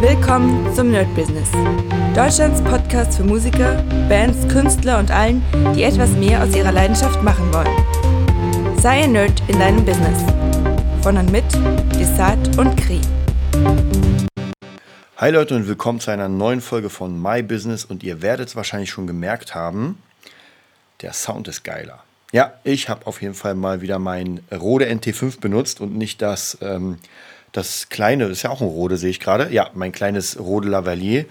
Willkommen zum Nerd Business. Deutschlands Podcast für Musiker, Bands, Künstler und allen, die etwas mehr aus ihrer Leidenschaft machen wollen. Sei ein Nerd in deinem Business. Von und mit Desart und Kri. Hi Leute und willkommen zu einer neuen Folge von My Business und ihr werdet es wahrscheinlich schon gemerkt haben, der Sound ist geiler. Ja, ich habe auf jeden Fall mal wieder mein Rode NT5 benutzt und nicht das ähm, das kleine, ist ja auch ein Rode, sehe ich gerade. Ja, mein kleines Rode Lavalier.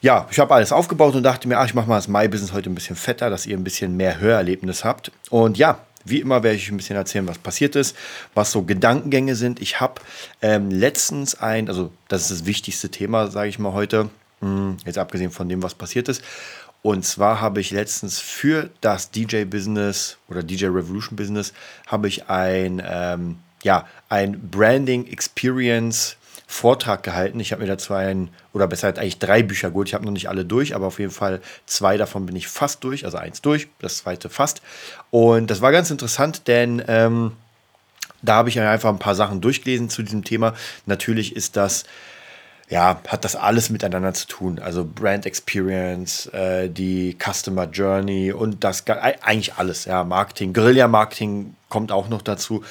Ja, ich habe alles aufgebaut und dachte mir, ach, ich mache mal das My-Business heute ein bisschen fetter, dass ihr ein bisschen mehr Hörerlebnis habt. Und ja, wie immer werde ich euch ein bisschen erzählen, was passiert ist, was so Gedankengänge sind. Ich habe ähm, letztens ein, also das ist das wichtigste Thema, sage ich mal heute, hm, jetzt abgesehen von dem, was passiert ist. Und zwar habe ich letztens für das DJ-Business oder DJ Revolution Business habe ich ein ähm, ja, ein Branding Experience Vortrag gehalten. Ich habe mir dazu ein, oder besser halt eigentlich drei Bücher geholt. Ich habe noch nicht alle durch, aber auf jeden Fall zwei davon bin ich fast durch. Also eins durch, das zweite fast. Und das war ganz interessant, denn ähm, da habe ich einfach ein paar Sachen durchgelesen zu diesem Thema. Natürlich ist das ja, hat das alles miteinander zu tun. Also Brand Experience, äh, die Customer Journey und das eigentlich alles. Ja, Marketing, Guerilla-Marketing kommt auch noch dazu.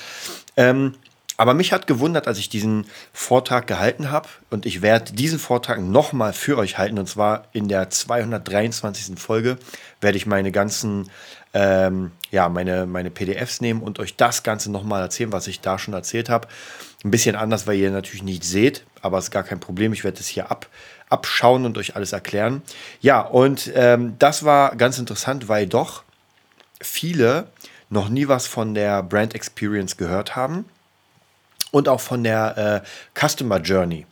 Ähm, aber mich hat gewundert, als ich diesen Vortrag gehalten habe und ich werde diesen Vortrag nochmal für euch halten und zwar in der 223. Folge werde ich meine ganzen, ähm, ja, meine, meine PDFs nehmen und euch das Ganze nochmal erzählen, was ich da schon erzählt habe. Ein bisschen anders, weil ihr natürlich nicht seht, aber es ist gar kein Problem. Ich werde es hier ab, abschauen und euch alles erklären. Ja, und ähm, das war ganz interessant, weil doch viele noch nie was von der Brand Experience gehört haben und auch von der äh, Customer Journey.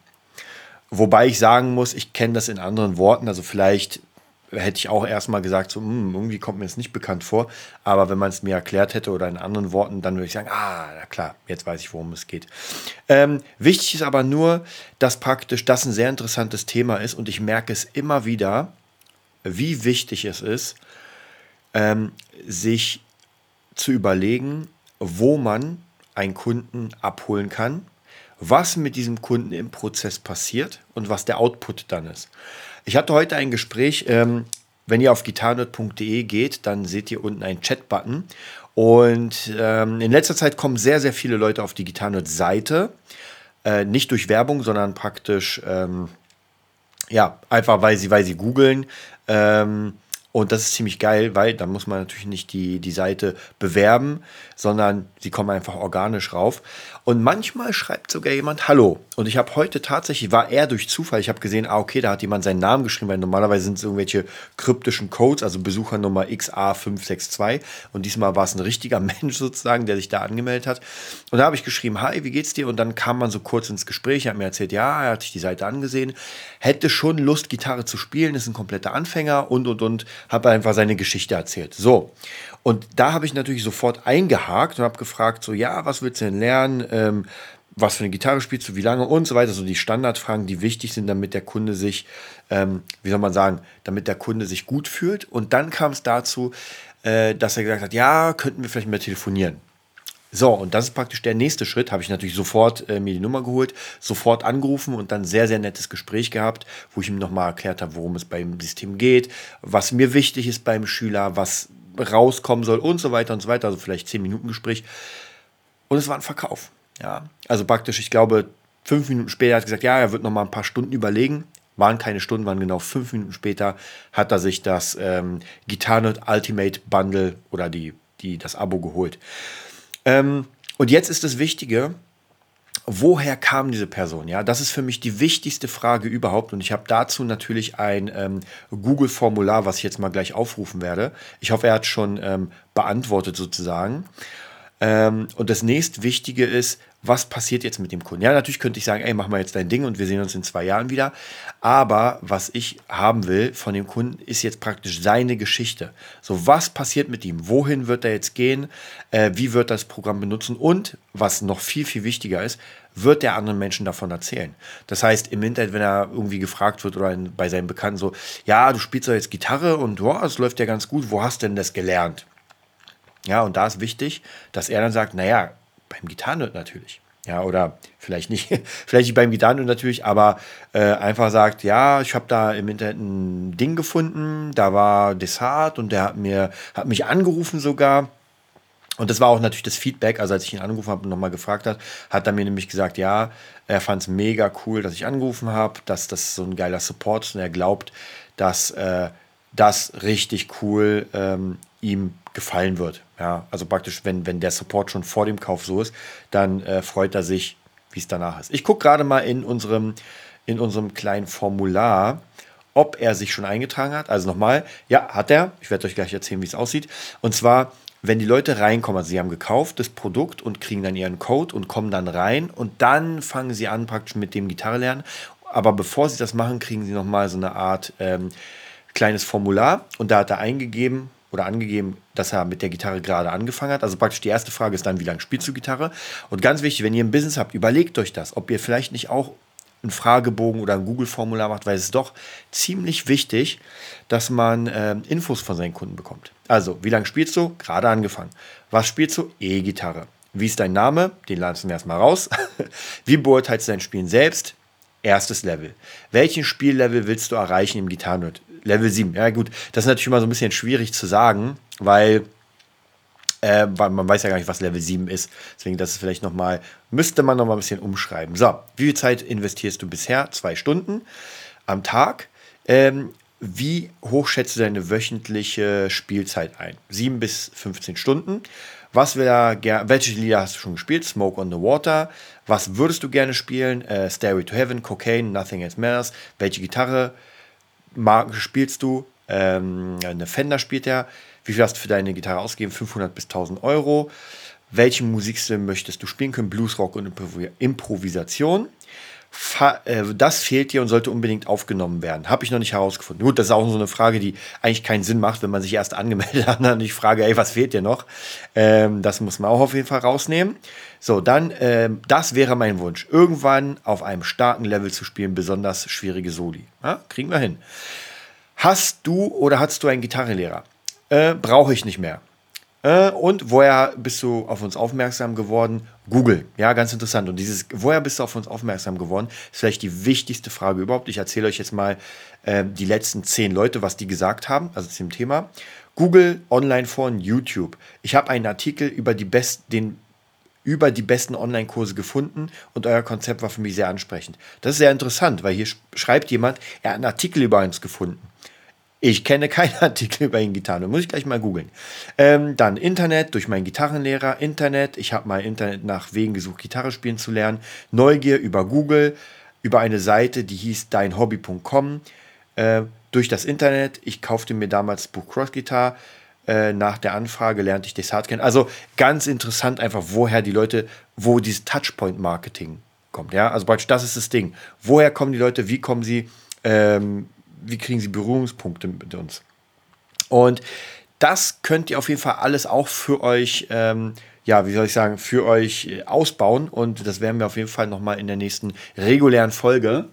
Wobei ich sagen muss, ich kenne das in anderen Worten. Also vielleicht hätte ich auch erstmal gesagt, so, hm, irgendwie kommt mir das nicht bekannt vor. Aber wenn man es mir erklärt hätte oder in anderen Worten, dann würde ich sagen, ah, na klar, jetzt weiß ich, worum es geht. Ähm, wichtig ist aber nur, dass praktisch das ein sehr interessantes Thema ist und ich merke es immer wieder, wie wichtig es ist, ähm, sich zu überlegen, wo man einen Kunden abholen kann, was mit diesem Kunden im Prozess passiert und was der Output dann ist. Ich hatte heute ein Gespräch, ähm, wenn ihr auf gitarnerd.de geht, dann seht ihr unten einen Chat-Button. Und ähm, in letzter Zeit kommen sehr, sehr viele Leute auf die Gitarnerd-Seite. Äh, nicht durch Werbung, sondern praktisch, ähm, ja, einfach weil sie, weil sie googeln. Ähm, und das ist ziemlich geil, weil dann muss man natürlich nicht die, die Seite bewerben, sondern sie kommen einfach organisch rauf. Und manchmal schreibt sogar jemand Hallo. Und ich habe heute tatsächlich, war eher durch Zufall, ich habe gesehen, ah, okay, da hat jemand seinen Namen geschrieben, weil normalerweise sind es irgendwelche kryptischen Codes, also Besuchernummer XA562. Und diesmal war es ein richtiger Mensch sozusagen, der sich da angemeldet hat. Und da habe ich geschrieben, hi, wie geht's dir? Und dann kam man so kurz ins Gespräch, er hat mir erzählt, ja, er hat sich die Seite angesehen, hätte schon Lust, Gitarre zu spielen, ist ein kompletter Anfänger und, und, und, habe einfach seine Geschichte erzählt. So. Und da habe ich natürlich sofort eingehakt und habe gefragt, so, ja, was willst du denn lernen? Ähm, was für eine Gitarre spielst du, wie lange und so weiter. So die Standardfragen, die wichtig sind, damit der Kunde sich, ähm, wie soll man sagen, damit der Kunde sich gut fühlt. Und dann kam es dazu, äh, dass er gesagt hat, ja, könnten wir vielleicht mehr telefonieren. So, und das ist praktisch der nächste Schritt. Habe ich natürlich sofort äh, mir die Nummer geholt, sofort angerufen und dann sehr, sehr nettes Gespräch gehabt, wo ich ihm nochmal erklärt habe, worum es beim System geht, was mir wichtig ist beim Schüler, was rauskommen soll und so weiter und so weiter. Also vielleicht 10 Minuten Gespräch. Und es war ein Verkauf. Ja, also praktisch, ich glaube, fünf Minuten später hat er gesagt, ja, er wird noch mal ein paar Stunden überlegen. Waren keine Stunden, waren genau fünf Minuten später, hat er sich das ähm, Gitarrenot Ultimate Bundle oder die, die, das Abo geholt. Ähm, und jetzt ist das Wichtige, woher kam diese Person? Ja, das ist für mich die wichtigste Frage überhaupt. Und ich habe dazu natürlich ein ähm, Google-Formular, was ich jetzt mal gleich aufrufen werde. Ich hoffe, er hat schon ähm, beantwortet sozusagen. Ähm, und das nächstwichtige ist, was passiert jetzt mit dem Kunden? Ja, natürlich könnte ich sagen, ey, mach mal jetzt dein Ding und wir sehen uns in zwei Jahren wieder. Aber was ich haben will von dem Kunden, ist jetzt praktisch seine Geschichte. So, was passiert mit ihm? Wohin wird er jetzt gehen? Äh, wie wird das Programm benutzen? Und was noch viel, viel wichtiger ist, wird der anderen Menschen davon erzählen. Das heißt, im Internet, wenn er irgendwie gefragt wird oder bei seinen Bekannten so, ja, du spielst doch jetzt Gitarre und oh, es läuft ja ganz gut, wo hast du denn das gelernt? Ja, und da ist wichtig, dass er dann sagt, naja, beim Gitarrenhirt natürlich. Ja, oder vielleicht nicht, vielleicht nicht beim Gitarren natürlich, aber äh, einfach sagt, ja, ich habe da im Internet ein Ding gefunden, da war Desart und der hat mir, hat mich angerufen sogar. Und das war auch natürlich das Feedback. Also als ich ihn angerufen habe und nochmal gefragt hat, hat er mir nämlich gesagt, ja, er fand es mega cool, dass ich angerufen habe, dass das so ein geiler Support ist und er glaubt, dass äh, das richtig cool ähm, ihm gefallen wird. Ja, also praktisch, wenn, wenn der Support schon vor dem Kauf so ist, dann äh, freut er sich, wie es danach ist. Ich gucke gerade mal in unserem, in unserem kleinen Formular, ob er sich schon eingetragen hat. Also nochmal, ja, hat er. Ich werde euch gleich erzählen, wie es aussieht. Und zwar, wenn die Leute reinkommen, also sie haben gekauft das Produkt und kriegen dann ihren Code und kommen dann rein und dann fangen sie an praktisch mit dem Gitarre lernen. Aber bevor sie das machen, kriegen sie nochmal so eine Art ähm, kleines Formular und da hat er eingegeben, oder angegeben, dass er mit der Gitarre gerade angefangen hat. Also praktisch die erste Frage ist dann, wie lange spielst du Gitarre? Und ganz wichtig, wenn ihr ein Business habt, überlegt euch das, ob ihr vielleicht nicht auch einen Fragebogen oder ein Google-Formular macht, weil es ist doch ziemlich wichtig, dass man äh, Infos von seinen Kunden bekommt. Also, wie lange spielst du? Gerade angefangen. Was spielst du? E-Gitarre. Wie ist dein Name? Den lassen wir erstmal raus. wie beurteilst du dein Spielen selbst? Erstes Level. Welchen Spiellevel willst du erreichen im Gitarrenort? Level 7. Ja, gut, das ist natürlich immer so ein bisschen schwierig zu sagen, weil, äh, man weiß ja gar nicht, was Level 7 ist. Deswegen, das ist vielleicht nochmal, müsste man nochmal ein bisschen umschreiben. So, wie viel Zeit investierst du bisher? Zwei Stunden am Tag. Ähm, wie hoch schätzt du deine wöchentliche Spielzeit ein? 7 bis 15 Stunden. Was wir welche Lieder hast du schon gespielt? Smoke on the Water. Was würdest du gerne spielen? Äh, Stairway to Heaven, Cocaine, Nothing Else Matters. Welche Gitarre Marken spielst du? Ähm, eine Fender spielt er. Wie viel hast du für deine Gitarre ausgegeben? 500 bis 1000 Euro. Welchen Musikstil möchtest du spielen können? Blues, Rock und Improvisation. Äh, das fehlt dir und sollte unbedingt aufgenommen werden. Habe ich noch nicht herausgefunden. Gut, das ist auch so eine Frage, die eigentlich keinen Sinn macht, wenn man sich erst angemeldet hat und ich frage, ey, was fehlt dir noch? Ähm, das muss man auch auf jeden Fall rausnehmen. So, dann, ähm, das wäre mein Wunsch. Irgendwann auf einem starken Level zu spielen, besonders schwierige Soli. Ja, kriegen wir hin. Hast du oder hast du einen Gitarrenlehrer? Äh, Brauche ich nicht mehr. Äh, und woher bist du auf uns aufmerksam geworden? Google. Ja, ganz interessant. Und dieses, woher bist du auf uns aufmerksam geworden, ist vielleicht die wichtigste Frage überhaupt. Ich erzähle euch jetzt mal äh, die letzten zehn Leute, was die gesagt haben, also zum Thema. Google, Online-Foren, YouTube. Ich habe einen Artikel über die, best, den, über die besten Online-Kurse gefunden und euer Konzept war für mich sehr ansprechend. Das ist sehr interessant, weil hier schreibt jemand, er hat einen Artikel über uns gefunden. Ich kenne keinen Artikel über ihn Gitarre, muss ich gleich mal googeln. Ähm, dann Internet durch meinen Gitarrenlehrer, Internet. Ich habe mal Internet nach Wegen gesucht, Gitarre spielen zu lernen. Neugier über Google, über eine Seite, die hieß deinhobby.com. Äh, durch das Internet. Ich kaufte mir damals das Buch Cross Guitar. Äh, nach der Anfrage lernte ich das Hard kennen. Also ganz interessant einfach, woher die Leute, wo dieses Touchpoint-Marketing kommt. Ja, also praktisch das ist das Ding. Woher kommen die Leute? Wie kommen sie? Ähm, wie kriegen sie Berührungspunkte mit uns? Und das könnt ihr auf jeden Fall alles auch für euch, ähm, ja, wie soll ich sagen, für euch äh, ausbauen. Und das werden wir auf jeden Fall nochmal in der nächsten regulären Folge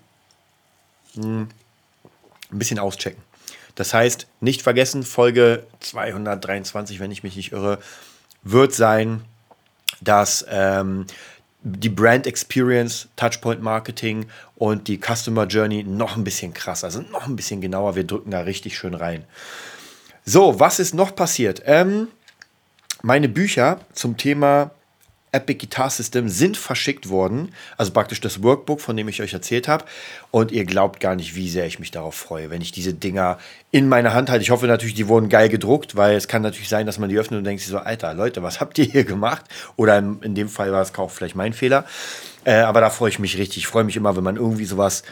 hm, ein bisschen auschecken. Das heißt, nicht vergessen, Folge 223, wenn ich mich nicht irre, wird sein, dass ähm, die Brand Experience, Touchpoint Marketing und die Customer Journey noch ein bisschen krasser, sind noch ein bisschen genauer. Wir drücken da richtig schön rein. So, was ist noch passiert? Ähm, meine Bücher zum Thema Epic Guitar System sind verschickt worden. Also praktisch das Workbook, von dem ich euch erzählt habe. Und ihr glaubt gar nicht, wie sehr ich mich darauf freue, wenn ich diese Dinger in meiner Hand halte. Ich hoffe natürlich, die wurden geil gedruckt, weil es kann natürlich sein, dass man die öffnet und denkt sich so, Alter, Leute, was habt ihr hier gemacht? Oder in, dem Fall war es auch vielleicht mein Fehler. Äh, aber da freue ich mich richtig. Ich freue mich immer, wenn man irgendwie sowas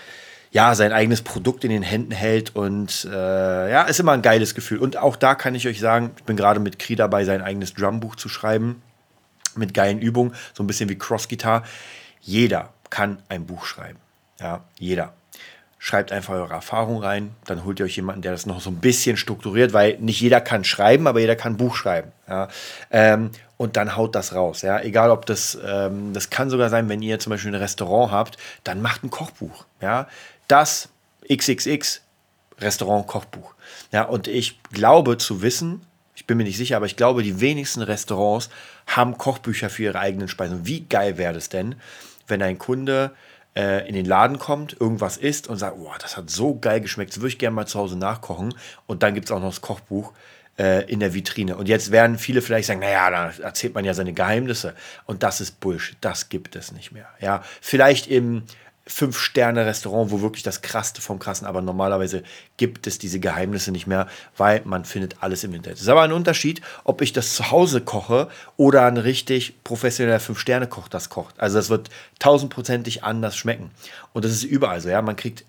ja, sein eigenes Produkt in den Händen hält und äh, ja, ist immer ein geiles Gefühl. Und auch da kann ich euch sagen, ich bin gerade mit Kri dabei, sein eigenes Drumbuch zu schreiben mit geilen Übungen, so ein bisschen wie Cross-Gitarre. Jeder kann ein Buch schreiben. Ja, jeder. Schreibt einfach eure Erfahrung rein, dann holt ihr euch jemanden, der das noch so ein bisschen strukturiert, weil nicht jeder kann schreiben, aber jeder kann ein Buch schreiben. Ja. Ähm, und dann haut das raus. Ja. Egal ob das, ähm, das kann sogar sein, wenn ihr zum Beispiel ein Restaurant habt, dann macht ein Kochbuch. Ja. Das XXX Restaurant-Kochbuch. Ja, und ich glaube zu wissen, Ich bin mir nicht sicher, aber ich glaube, die wenigsten Restaurants haben Kochbücher für ihre eigenen Speisen. Wie geil wäre das denn, wenn ein Kunde äh, in den Laden kommt, irgendwas isst und sagt, boah, das hat so geil geschmeckt, das würde ich gerne mal zu Hause nachkochen. Und dann gibt es auch noch das Kochbuch äh, in der Vitrine. Und jetzt werden viele vielleicht sagen, naja, da erzählt man ja seine Geheimnisse. Und das ist Bullshit, das gibt es nicht mehr. Ja, vielleicht im Fünf-Sterne-Restaurant, wo wirklich das Krasse vom Krassen, aber normalerweise gibt es diese Geheimnisse nicht mehr, weil man findet alles im Internet. Es ist aber ein Unterschied, ob ich das zu Hause koche oder ein richtig professioneller Fünf-Sterne-Koch das kocht. Also das wird tausendprozentig anders schmecken. Und das ist überall so, ja. Man kriegt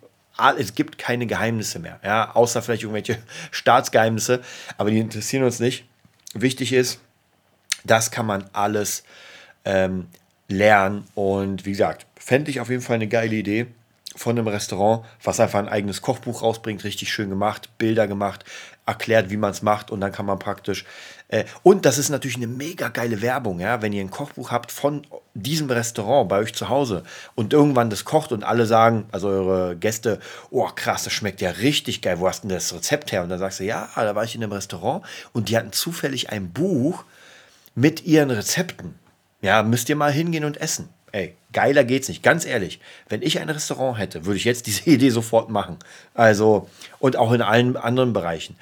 es gibt keine Geheimnisse mehr, ja, außer vielleicht irgendwelche Staatsgeheimnisse, aber die interessieren uns nicht. Wichtig ist, das kann man alles ähm, lernen und wie gesagt, fände ich auf jeden Fall eine geile Idee von einem Restaurant, was einfach ein eigenes Kochbuch rausbringt, richtig schön gemacht, Bilder gemacht, erklärt, wie man es macht und dann kann man praktisch. Äh, und das ist natürlich eine mega geile Werbung, ja, wenn ihr ein Kochbuch habt von diesem Restaurant bei euch zu Hause und irgendwann das kocht und alle sagen, also eure Gäste, oh krass, das schmeckt ja richtig geil, wo hast denn das Rezept her? Und dann sagst du, ja, da war ich in einem Restaurant und die hatten zufällig ein Buch mit ihren Rezepten. Ja, müsst ihr mal hingehen und essen. Ey, geiler geht's nicht. Ganz ehrlich, wenn ich ein Restaurant hätte, würde ich jetzt diese Idee sofort machen. Also, und auch in allen anderen Bereichen.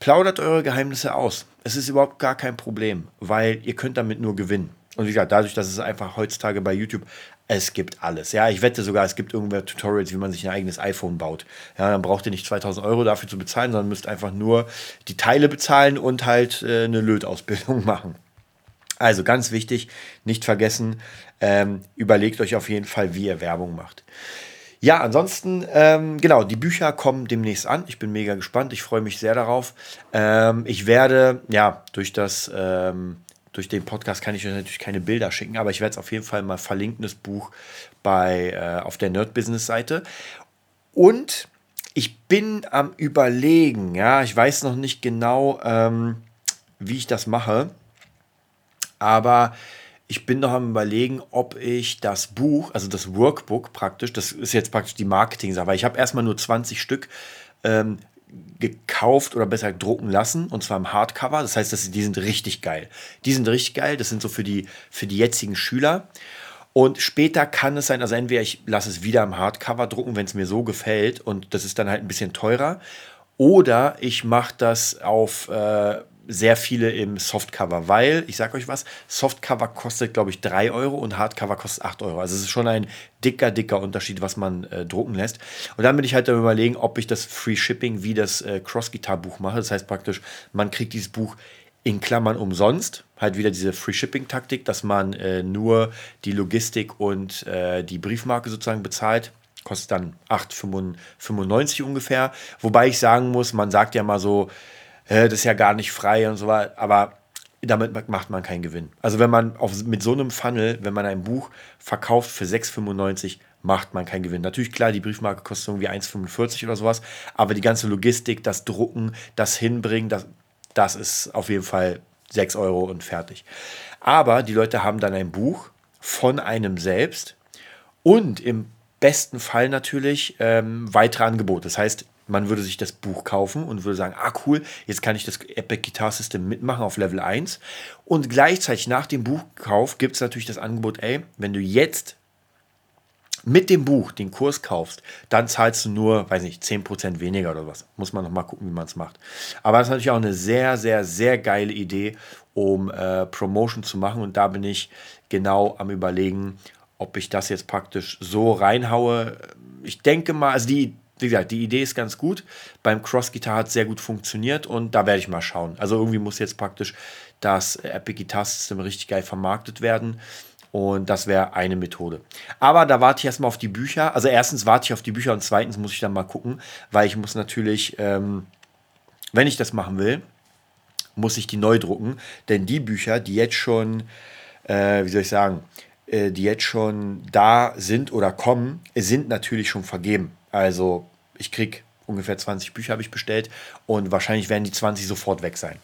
Plaudert eure Geheimnisse aus. Es ist überhaupt gar kein Problem, weil ihr könnt damit nur gewinnen. Und wie gesagt, dadurch, dass es einfach heutzutage bei YouTube, es gibt alles. Ja, ich wette sogar, es gibt irgendwelche Tutorials, wie man sich ein eigenes iPhone baut. Ja, dann braucht ihr nicht 2000 Euro dafür zu bezahlen, sondern müsst einfach nur die Teile bezahlen und halt äh, eine Lötausbildung machen. Also ganz wichtig, nicht vergessen, ähm, überlegt euch auf jeden Fall, wie ihr Werbung macht. Ja, ansonsten, ähm, genau, die Bücher kommen demnächst an. Ich bin mega gespannt. Ich freue mich sehr darauf. Ähm, ich werde, ja, durch das, ähm, durch den Podcast kann ich euch natürlich keine Bilder schicken, aber ich werde es auf jeden Fall mal verlinken, das Buch bei, äh, auf der Nerd Business Seite. Und ich bin am Überlegen, ja, ich weiß noch nicht genau, ähm, wie ich das mache. Aber ich bin noch am überlegen, ob ich das Buch, also das Workbook praktisch, das ist jetzt praktisch die Marketing-Sache, weil ich habe erstmal nur 20 Stück ähm, gekauft oder besser drucken lassen und zwar im Hardcover. Das heißt, dass die sind richtig geil. Die sind richtig geil. Das sind so für die, für die jetzigen Schüler. Und später kann es sein, also entweder ich lasse es wieder im Hardcover drucken, wenn es mir so gefällt und das ist dann halt ein bisschen teurer. Oder ich mache das auf äh, sehr viele im Softcover, weil, ich sage euch was, Softcover kostet, glaube ich, 3 Euro und Hardcover kostet 8 Euro. Also es ist schon ein dicker, dicker Unterschied, was man äh, drucken lässt. Und dann bin ich halt am überlegen, ob ich das Free Shipping wie das äh, Cross-Guitar-Buch mache. Das heißt praktisch, man kriegt dieses Buch in Klammern umsonst. Halt wieder diese Free Shipping-Taktik, dass man äh, nur die Logistik und äh, die Briefmarke sozusagen bezahlt kostet dann 8,95 ungefähr. Wobei ich sagen muss, man sagt ja mal so, das ist ja gar nicht frei und so weiter. Aber damit macht man keinen Gewinn. Also wenn man auf, mit so einem Funnel, wenn man ein Buch verkauft für 6,95, macht man keinen Gewinn. Natürlich, klar, die Briefmarke kostet irgendwie 1,45 oder sowas, aber die ganze Logistik, das Drucken, das Hinbringen, das, das ist auf jeden Fall 6 Euro und fertig. Aber die Leute haben dann ein Buch von einem selbst und im besten Fall natürlich ähm, weitere Angebote. Das heißt, man würde sich das Buch kaufen und würde sagen, ah cool, jetzt kann ich das Epic Guitar System mitmachen auf Level 1. Und gleichzeitig nach dem Buchkauf gibt es natürlich das Angebot, ey, wenn du jetzt mit dem Buch den Kurs kaufst, dann zahlst du nur, weiß nicht, 10% weniger oder was. Muss man noch mal gucken, wie man es macht. Aber das ist natürlich auch eine sehr, sehr, sehr geile Idee, um äh, Promotion zu machen. Und da bin ich genau am überlegen, ob ich das jetzt praktisch so reinhaue. Ich denke mal, also die wie gesagt, die Idee ist ganz gut. Beim Cross Guitar hat es sehr gut funktioniert und da werde ich mal schauen. Also irgendwie muss jetzt praktisch das Epic Guitar System richtig geil vermarktet werden. Und das wäre eine Methode. Aber da warte ich erstmal auf die Bücher. Also erstens warte ich auf die Bücher und zweitens muss ich dann mal gucken, weil ich muss natürlich, ähm, wenn ich das machen will, muss ich die neu drucken. Denn die Bücher, die jetzt schon, äh, wie soll ich sagen, äh, die jetzt schon da sind oder kommen, sind natürlich schon vergeben. Also ich kriege ungefähr 20 Bücher habe ich bestellt und wahrscheinlich werden die 20 sofort weg sein.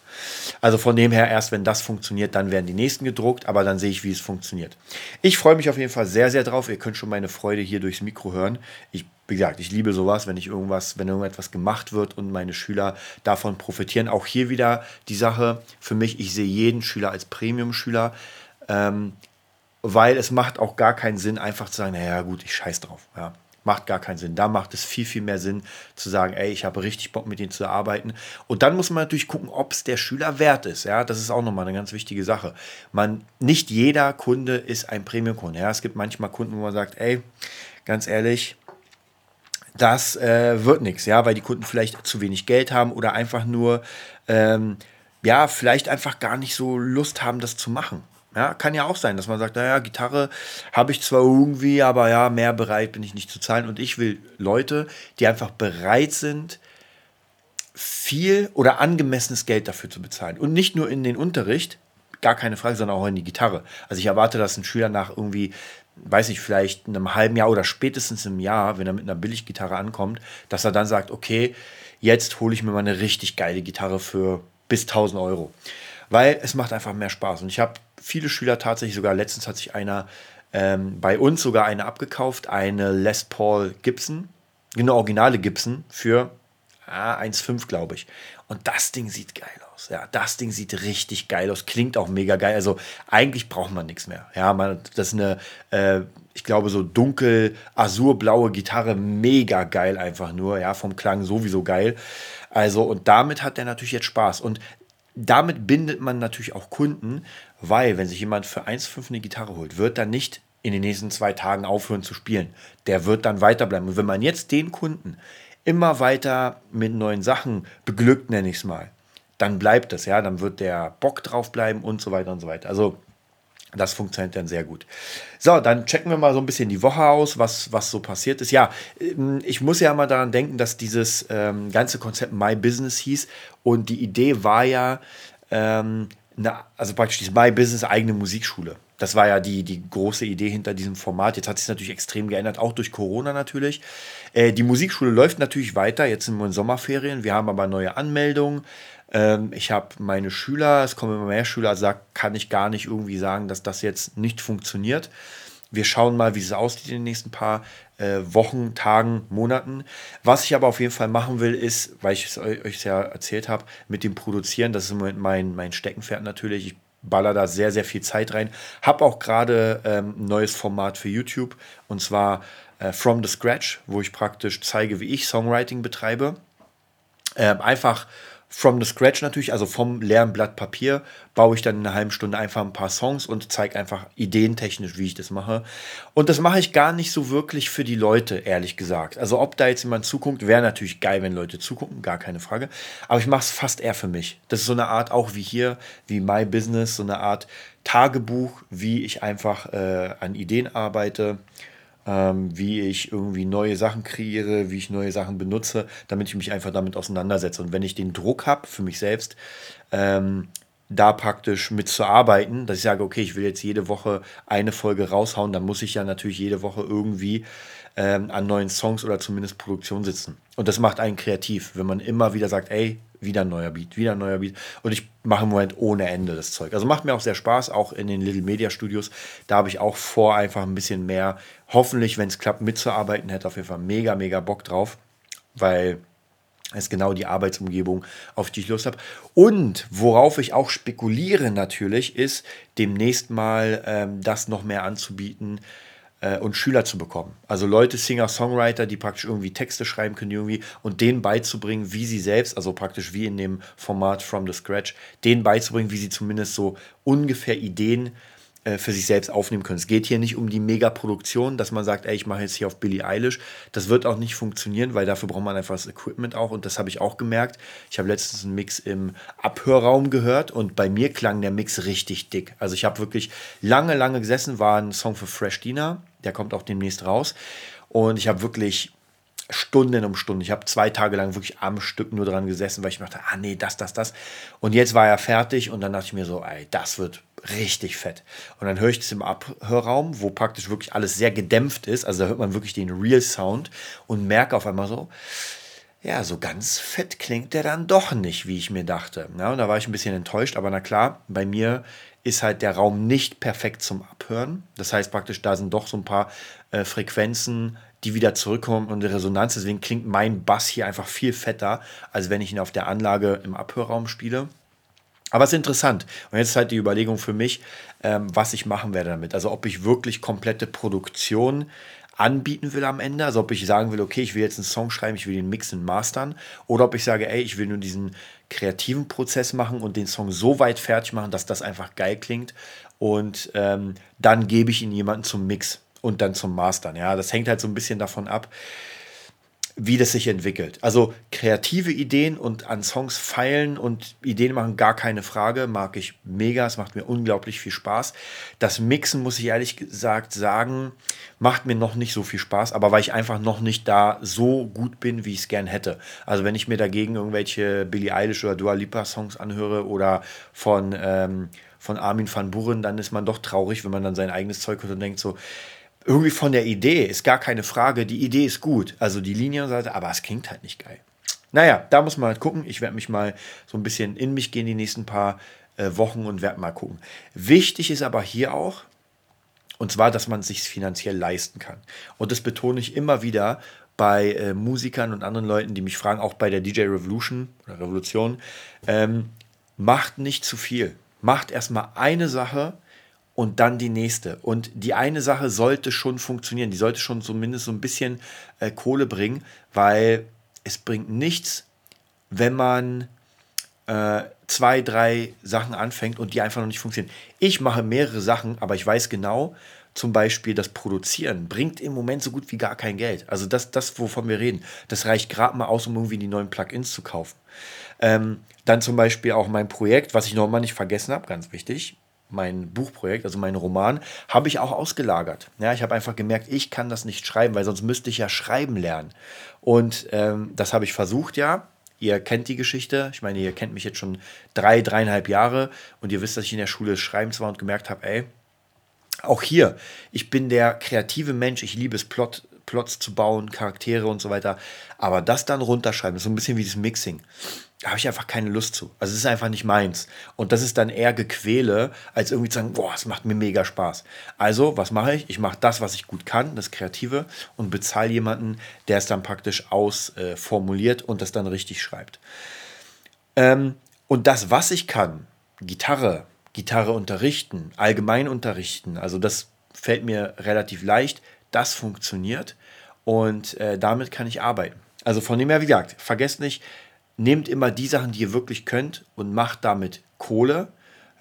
Also von dem her, erst wenn das funktioniert, dann werden die nächsten gedruckt, aber dann sehe ich, wie es funktioniert. Ich freue mich auf jeden Fall sehr, sehr drauf. Ihr könnt schon meine Freude hier durchs Mikro hören. Ich wie gesagt, ich liebe sowas, wenn ich irgendwas, wenn irgendetwas gemacht wird und meine Schüler davon profitieren. Auch hier wieder die Sache für mich, ich sehe jeden Schüler als Premium-Schüler, ähm, weil es macht auch gar keinen Sinn, einfach zu sagen, naja gut, ich scheiß drauf. Ja. Macht gar keinen Sinn. Da macht es viel, viel mehr Sinn zu sagen, ey, ich habe richtig Bock mit denen zu arbeiten. Und dann muss man natürlich gucken, ob es der Schüler wert ist. Ja, das ist auch nochmal eine ganz wichtige Sache. Man, nicht jeder Kunde ist ein Premium-Kunde. Ja, es gibt manchmal Kunden, wo man sagt, ey, ganz ehrlich, das äh, wird nichts, ja, weil die Kunden vielleicht zu wenig Geld haben oder einfach nur, ähm, ja, vielleicht einfach gar nicht so Lust haben, das zu machen. Ja, kann ja auch sein, dass man sagt, naja, Gitarre habe ich zwar irgendwie, aber ja, mehr bereit bin ich nicht zu zahlen. Und ich will Leute, die einfach bereit sind, viel oder angemessenes Geld dafür zu bezahlen. Und nicht nur in den Unterricht, gar keine Frage, sondern auch in die Gitarre. Also ich erwarte, dass ein Schüler nach irgendwie weiß ich, vielleicht in einem halben Jahr oder spätestens im Jahr, wenn er mit einer Billiggitarre ankommt, dass er dann sagt, okay, jetzt hole ich mir mal eine richtig geile Gitarre für bis 1000 Euro. Weil es macht einfach mehr Spaß. Und ich habe viele Schüler tatsächlich, sogar letztens hat sich einer ähm, bei uns sogar eine abgekauft, eine Les Paul Gibson, eine originale Gibson für ah, 1,5 glaube ich. Und das Ding sieht geil aus. Ja, das Ding sieht richtig geil aus, klingt auch mega geil. Also eigentlich braucht man nichts mehr. Ja, man, das ist eine, äh, ich glaube, so dunkel azurblaue Gitarre, mega geil einfach nur. Ja, vom Klang sowieso geil. Also, und damit hat der natürlich jetzt Spaß. Und damit bindet man natürlich auch Kunden, weil, wenn sich jemand für 1,5 eine Gitarre holt, wird dann nicht in den nächsten zwei Tagen aufhören zu spielen. Der wird dann weiterbleiben. Und wenn man jetzt den Kunden immer weiter mit neuen Sachen beglückt, nenne ich es mal, dann bleibt es, ja, dann wird der Bock drauf bleiben und so weiter und so weiter. Also das funktioniert dann sehr gut. So, dann checken wir mal so ein bisschen die Woche aus, was, was so passiert ist. Ja, ähm, ich muss ja mal daran denken, dass dieses ähm, ganze Konzept My Business hieß und die Idee war ja, ähm, eine, also praktisch diese My Business eigene Musikschule. Das war ja die, die große Idee hinter diesem Format. Jetzt hat sich natürlich extrem geändert, auch durch Corona natürlich. Äh, die Musikschule läuft natürlich weiter. Jetzt sind wir in Sommerferien. Wir haben aber neue Anmeldungen. Ähm, ich habe meine Schüler, es kommen immer mehr Schüler, also kann ich gar nicht irgendwie sagen, dass das jetzt nicht funktioniert. Wir schauen mal, wie es aussieht in den nächsten paar äh, Wochen, Tagen, Monaten. Was ich aber auf jeden Fall machen will, ist, weil ich es euch ja erzählt habe, mit dem Produzieren, das ist im Moment mein, mein Steckenpferd natürlich. Ich baller da sehr, sehr viel Zeit rein. Hab auch gerade ähm, ein neues Format für YouTube und zwar äh, From the Scratch, wo ich praktisch zeige, wie ich Songwriting betreibe. Ähm, einfach from the scratch natürlich, also vom leeren Blatt Papier, baue ich dann in einer halben Stunde einfach ein paar Songs und zeige einfach ideentechnisch, wie ich das mache. Und das mache ich gar nicht so wirklich für die Leute, ehrlich gesagt. Also ob da jetzt jemand zuguckt, wäre natürlich geil, wenn Leute zugucken, gar keine Frage. Aber ich mache es fast eher für mich. Das ist so eine Art, auch wie hier, wie My Business, so eine Art Tagebuch, wie ich einfach äh, an Ideen arbeite ähm, wie ich irgendwie neue Sachen kreiere, wie ich neue Sachen benutze, damit ich mich einfach damit auseinandersetze. Und wenn ich den Druck habe für mich selbst, ähm, da praktisch mitzuarbeiten, dass ich sage, okay, ich will jetzt jede Woche eine Folge raushauen, dann muss ich ja natürlich jede Woche irgendwie ähm, an neuen Songs oder zumindest Produktion sitzen. Und das macht einen kreativ, wenn man immer wieder sagt, ey, wieder ein neuer Beat, wieder ein neuer Beat. Und ich mache im Moment ohne Ende das Zeug. Also macht mir auch sehr Spaß, auch in den Little Media Studios. Da habe ich auch vor, einfach ein bisschen mehr, hoffentlich, wenn es klappt, mitzuarbeiten. Hätte auf jeden Fall mega, mega Bock drauf, weil es genau die Arbeitsumgebung, auf die ich Lust habe. Und worauf ich auch spekuliere natürlich, ist demnächst mal ähm, das noch mehr anzubieten, äh, und Schüler zu bekommen. Also Leute, Singer, Songwriter, die praktisch irgendwie Texte schreiben können, irgendwie und denen beizubringen, wie sie selbst, also praktisch wie in dem Format From the Scratch, denen beizubringen, wie sie zumindest so ungefähr Ideen äh, für sich selbst aufnehmen können. Es geht hier nicht um die Megaproduktion, dass man sagt, ey, ich mache jetzt hier auf Billie Eilish. Das wird auch nicht funktionieren, weil dafür braucht man einfach das Equipment auch und das habe ich auch gemerkt. Ich habe letztens einen Mix im Abhörraum gehört und bei mir klang der Mix richtig dick. Also ich habe wirklich lange, lange gesessen, war ein Song für Fresh Dina, der kommt auch demnächst raus und ich habe wirklich Stunden um Stunden. Ich habe zwei Tage lang wirklich am Stück nur dran gesessen, weil ich dachte, ah nee, das, das, das. Und jetzt war er fertig und dann dachte ich mir so, ey, das wird richtig fett. Und dann höre ich das im Abhörraum, wo praktisch wirklich alles sehr gedämpft ist. Also da hört man wirklich den Real Sound und merke auf einmal so, ja, so ganz fett klingt der dann doch nicht, wie ich mir dachte. Ja, und da war ich ein bisschen enttäuscht, aber na klar, bei mir ist halt der Raum nicht perfekt zum Abhören. Das heißt praktisch, da sind doch so ein paar äh, Frequenzen, die wieder zurückkommen und die Resonanz. Deswegen klingt mein Bass hier einfach viel fetter, als wenn ich ihn auf der Anlage im Abhörraum spiele. Aber es ist interessant. Und jetzt halt die Überlegung für mich, ähm, was ich machen werde damit. Also ob ich wirklich komplette Produktion anbieten will am Ende. Also ob ich sagen will, okay, ich will jetzt einen Song schreiben, ich will den mixen, mastern. Oder ob ich sage, ey, ich will nur diesen kreativen Prozess machen und den Song so weit fertig machen, dass das einfach geil klingt. Und ähm, dann gebe ich ihn jemanden zum Mix und dann zum Mastern. Ja, das hängt halt so ein bisschen davon ab, wie das sich entwickelt. Also kreative Ideen und an Songs feilen und Ideen machen, gar keine Frage, mag ich mega, es macht mir unglaublich viel Spaß. Das Mixen, muss ich ehrlich gesagt sagen, macht mir noch nicht so viel Spaß, aber weil ich einfach noch nicht da so gut bin, wie ich es gern hätte. Also wenn ich mir dagegen irgendwelche Billie Eilish oder Dua Lipa Songs anhöre oder von, ähm, von Armin van Buren, dann ist man doch traurig, wenn man dann sein eigenes Zeug hört und denkt so, irgendwie von der Idee ist gar keine Frage. Die Idee ist gut, also die Linienseite, aber es klingt halt nicht geil. Naja, da muss man halt gucken. Ich werde mich mal so ein bisschen in mich gehen die nächsten paar äh, Wochen und werde mal gucken. Wichtig ist aber hier auch, und zwar, dass man es sich finanziell leisten kann. Und das betone ich immer wieder bei äh, Musikern und anderen Leuten, die mich fragen, auch bei der DJ Revolution oder Revolution, ähm, macht nicht zu viel. Macht erstmal eine Sache, und dann die nächste. Und die eine Sache sollte schon funktionieren. Die sollte schon zumindest so ein bisschen äh, Kohle bringen, weil es bringt nichts, wenn man äh, zwei, drei Sachen anfängt und die einfach noch nicht funktionieren. Ich mache mehrere Sachen, aber ich weiß genau, zum Beispiel das Produzieren bringt im Moment so gut wie gar kein Geld. Also das, das wovon wir reden, das reicht gerade mal aus, um irgendwie die neuen Plugins zu kaufen. Ähm, dann zum Beispiel auch mein Projekt, was ich noch mal nicht vergessen habe, ganz wichtig mein Buchprojekt, also mein Roman, habe ich auch ausgelagert. Ja, ich habe einfach gemerkt, ich kann das nicht schreiben, weil sonst müsste ich ja schreiben lernen. Und ähm, das habe ich versucht, ja. Ihr kennt die Geschichte. Ich meine, ihr kennt mich jetzt schon drei, dreieinhalb Jahre und ihr wisst, dass ich in der Schule Schreibens war und gemerkt habe, ey, auch hier, ich bin der kreative Mensch, ich liebe es, Plot, Plots zu bauen, Charaktere und so weiter. Aber das dann runterschreiben, ist so ein bisschen wie das Mixing da habe ich einfach keine Lust zu. Also es ist einfach nicht meins. Und das ist dann eher Gequäle, als irgendwie zu sagen, boah, es macht mir mega Spaß. Also, was mache ich? Ich mache das, was ich gut kann, das Kreative, und bezahle jemanden, der es dann praktisch ausformuliert äh, und das dann richtig schreibt. Ähm, und das, was ich kann, Gitarre, Gitarre unterrichten, allgemein unterrichten, also das fällt mir relativ leicht, das funktioniert und äh, damit kann ich arbeiten. Also von dem her, wie gesagt, vergesst nicht, nehmt immer die Sachen, die ihr wirklich könnt und macht damit Kohle.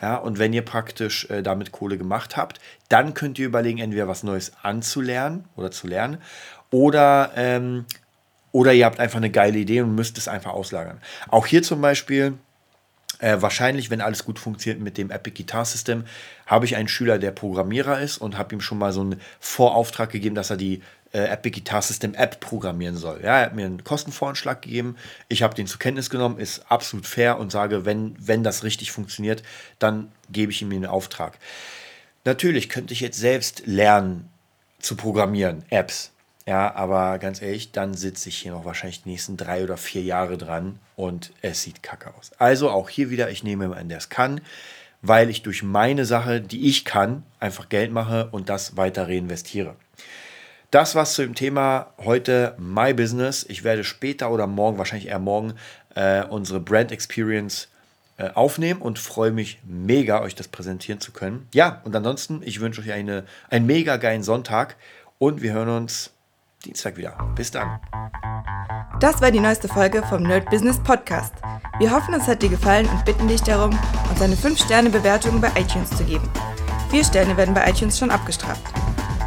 Ja, und wenn ihr praktisch äh, damit Kohle gemacht habt, dann könnt ihr überlegen, entweder was Neues anzulernen oder zu lernen oder, ähm, oder ihr habt einfach eine geile Idee und müsst es einfach auslagern. Auch hier zum Beispiel, äh, wahrscheinlich, wenn alles gut funktioniert mit dem Epic Guitar System, habe ich einen Schüler, der Programmierer ist und habe ihm schon mal so einen Vorauftrag gegeben, dass er die äh, Epic Guitar System App programmieren soll. Ja, er hat mir einen Kostenvoranschlag gegeben. Ich habe den zur Kenntnis genommen, ist absolut fair und sage, wenn, wenn das richtig funktioniert, dann gebe ich ihm den Auftrag. Natürlich könnte ich jetzt selbst lernen zu programmieren, Apps. Ja, aber ganz ehrlich, dann sitze ich hier noch wahrscheinlich die nächsten drei oder vier Jahre dran und es sieht kacke aus. Also auch hier wieder, ich nehme jemanden, der es kann, weil ich durch meine Sache, die ich kann, einfach Geld mache und das weiter reinvestiere. Das war's zu dem Thema heute My Business. Ich werde später oder morgen, wahrscheinlich eher morgen, äh, unsere Brand Experience äh, aufnehmen und freue mich mega, euch das präsentieren zu können. Ja, und ansonsten, ich wünsche euch eine, einen mega geilen Sonntag und wir hören uns Dienstag wieder. Bis dann. Das war die neueste Folge vom Nerd Business Podcast. Wir hoffen, es hat dir gefallen und bitten dich darum, uns eine 5-Sterne-Bewertung bei iTunes zu geben. Vier Sterne werden bei iTunes schon abgestraft.